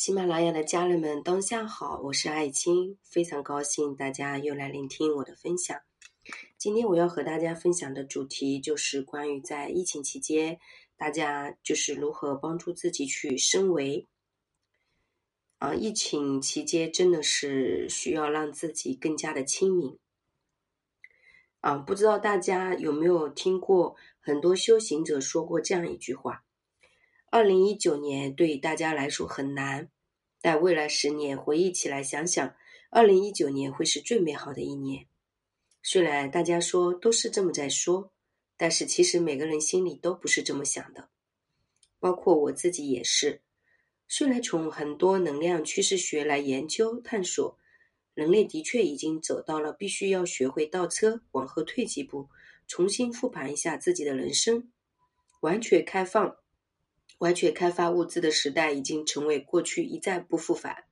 喜马拉雅的家人们，当下好，我是艾青，非常高兴大家又来聆听我的分享。今天我要和大家分享的主题就是关于在疫情期间，大家就是如何帮助自己去升维。啊，疫情期间真的是需要让自己更加的清明。啊，不知道大家有没有听过很多修行者说过这样一句话。二零一九年对大家来说很难，但未来十年回忆起来想想，二零一九年会是最美好的一年。虽然大家说都是这么在说，但是其实每个人心里都不是这么想的，包括我自己也是。虽然从很多能量趋势学来研究探索，人类的确已经走到了必须要学会倒车，往后退几步，重新复盘一下自己的人生，完全开放。完全开发物资的时代已经成为过去，一再不复返。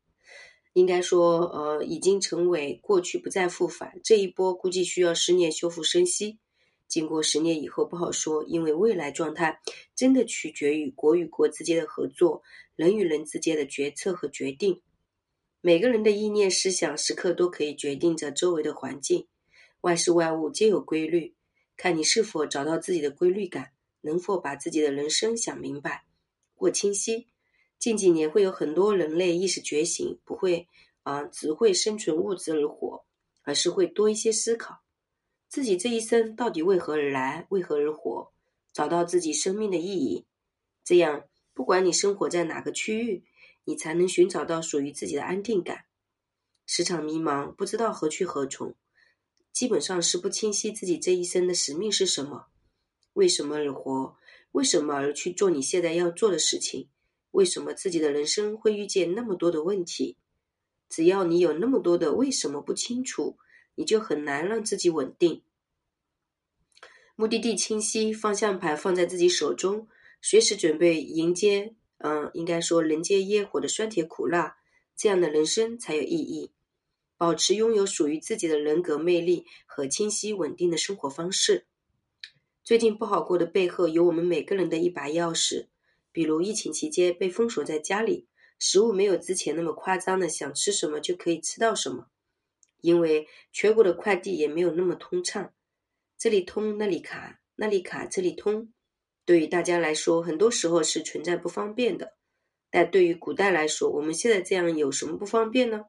应该说，呃，已经成为过去，不再复返。这一波估计需要十年修复生息。经过十年以后不好说，因为未来状态真的取决于国与国之间的合作，人与人之间的决策和决定。每个人的意念、思想，时刻都可以决定着周围的环境。万事万物皆有规律，看你是否找到自己的规律感，能否把自己的人生想明白。过清晰，近几年会有很多人类意识觉醒，不会啊，只会生存物质而活，而是会多一些思考，自己这一生到底为何而来，为何而活，找到自己生命的意义。这样，不管你生活在哪个区域，你才能寻找到属于自己的安定感。时常迷茫，不知道何去何从，基本上是不清晰自己这一生的使命是什么，为什么而活。为什么而去做你现在要做的事情？为什么自己的人生会遇见那么多的问题？只要你有那么多的为什么不清楚，你就很难让自己稳定。目的地清晰，方向盘放在自己手中，随时准备迎接，嗯，应该说人间烟火的酸甜苦辣，这样的人生才有意义。保持拥有属于自己的人格魅力和清晰稳定的生活方式。最近不好过的背后，有我们每个人的一把钥匙。比如疫情期间被封锁在家里，食物没有之前那么夸张的想吃什么就可以吃到什么，因为全国的快递也没有那么通畅，这里通那里卡，那里卡这里通，对于大家来说，很多时候是存在不方便的。但对于古代来说，我们现在这样有什么不方便呢？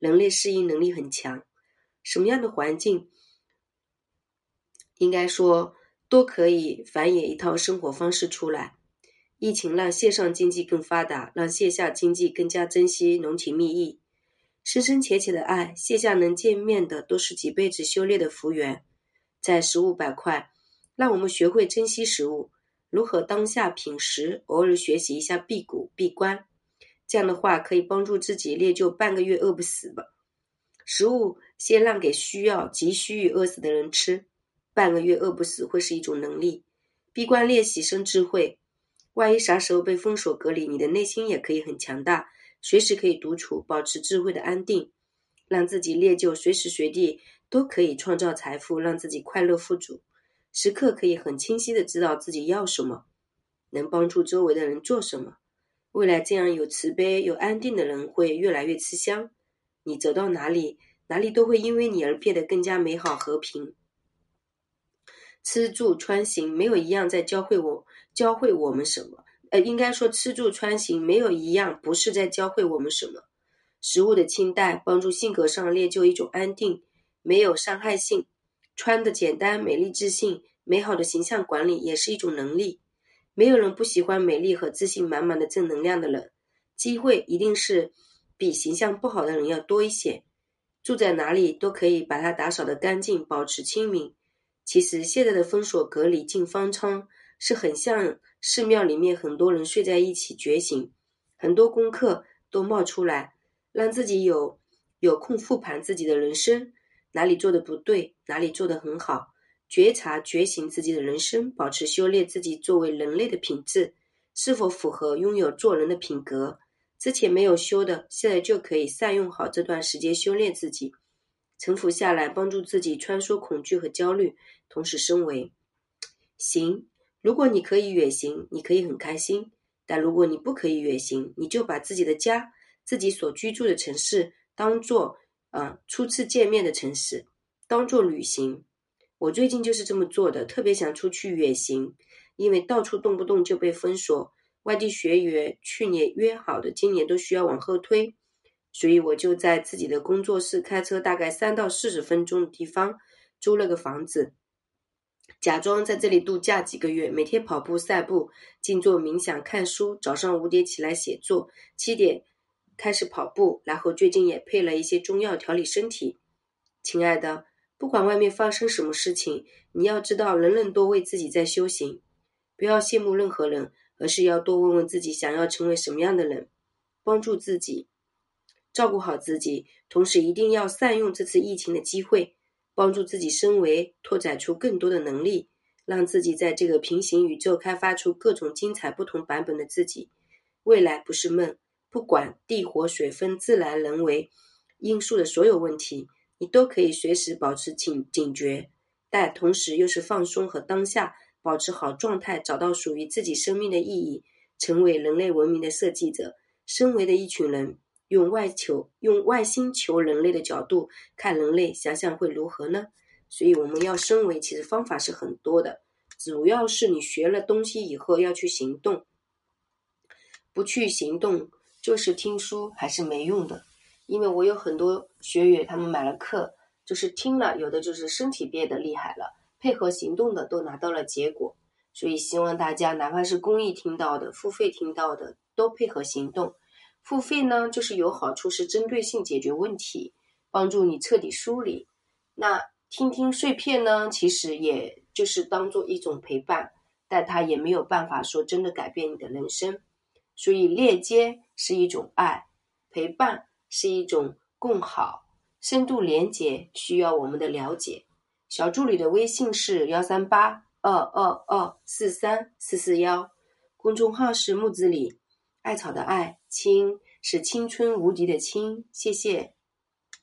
人类适应能力很强，什么样的环境，应该说。都可以繁衍一套生活方式出来。疫情让线上经济更发达，让线下经济更加珍惜浓情蜜意、深深浅浅的爱。线下能见面的都是几辈子修炼的福缘。在食物板块，让我们学会珍惜食物，如何当下品食，偶尔学习一下辟谷闭关。这样的话可以帮助自己练就半个月饿不死吧。食物先让给需要急需于饿死的人吃。半个月饿不死会是一种能力，闭关练习生智慧。万一啥时候被封锁隔离，你的内心也可以很强大，随时可以独处，保持智慧的安定，让自己练就随时随地都可以创造财富，让自己快乐富足，时刻可以很清晰的知道自己要什么，能帮助周围的人做什么。未来这样有慈悲、有安定的人会越来越吃香，你走到哪里，哪里都会因为你而变得更加美好和平。吃住穿行没有一样在教会我教会我们什么，呃，应该说吃住穿行没有一样不是在教会我们什么。食物的清淡帮助性格上练就一种安定，没有伤害性；穿的简单、美丽、自信、美好的形象管理也是一种能力。没有人不喜欢美丽和自信满满的正能量的人，机会一定是比形象不好的人要多一些。住在哪里都可以把它打扫的干净，保持清明。其实现在的封锁、隔离、进方舱，是很像寺庙里面很多人睡在一起觉醒，很多功课都冒出来，让自己有有空复盘自己的人生，哪里做的不对，哪里做的很好，觉察觉醒自己的人生，保持修炼自己作为人类的品质是否符合拥有做人的品格。之前没有修的，现在就可以善用好这段时间修炼自己。沉浮下来，帮助自己穿梭恐惧和焦虑，同时升维。行，如果你可以远行，你可以很开心；但如果你不可以远行，你就把自己的家、自己所居住的城市当做啊初次见面的城市，当做旅行。我最近就是这么做的，特别想出去远行，因为到处动不动就被封锁，外地学员去年约好的，今年都需要往后推，所以我就在自己的工作室开车大概三到四十分钟的地方租了个房子。假装在这里度假几个月，每天跑步、散步、静坐冥想、看书。早上五点起来写作，七点开始跑步，然后最近也配了一些中药调理身体。亲爱的，不管外面发生什么事情，你要知道，人人都为自己在修行。不要羡慕任何人，而是要多问问自己想要成为什么样的人，帮助自己，照顾好自己，同时一定要善用这次疫情的机会。帮助自己升维，拓展出更多的能力，让自己在这个平行宇宙开发出各种精彩不同版本的自己。未来不是梦，不管地火水风自然人为因素的所有问题，你都可以随时保持警警觉，但同时又是放松和当下，保持好状态，找到属于自己生命的意义，成为人类文明的设计者，身为的一群人。用外求、用外星球人类的角度看人类，想想会如何呢？所以我们要升维，其实方法是很多的，主要是你学了东西以后要去行动，不去行动就是听书还是没用的。因为我有很多学员，他们买了课，就是听了，有的就是身体变得厉害了，配合行动的都拿到了结果。所以希望大家，哪怕是公益听到的、付费听到的，都配合行动。付费呢，就是有好处，是针对性解决问题，帮助你彻底梳理。那听听碎片呢，其实也就是当做一种陪伴，但它也没有办法说真的改变你的人生。所以链接是一种爱，陪伴是一种共好，深度连接需要我们的了解。小助理的微信是幺三八二二二四三四四幺，公众号是木子李。艾草的艾，青是青春无敌的青，谢谢。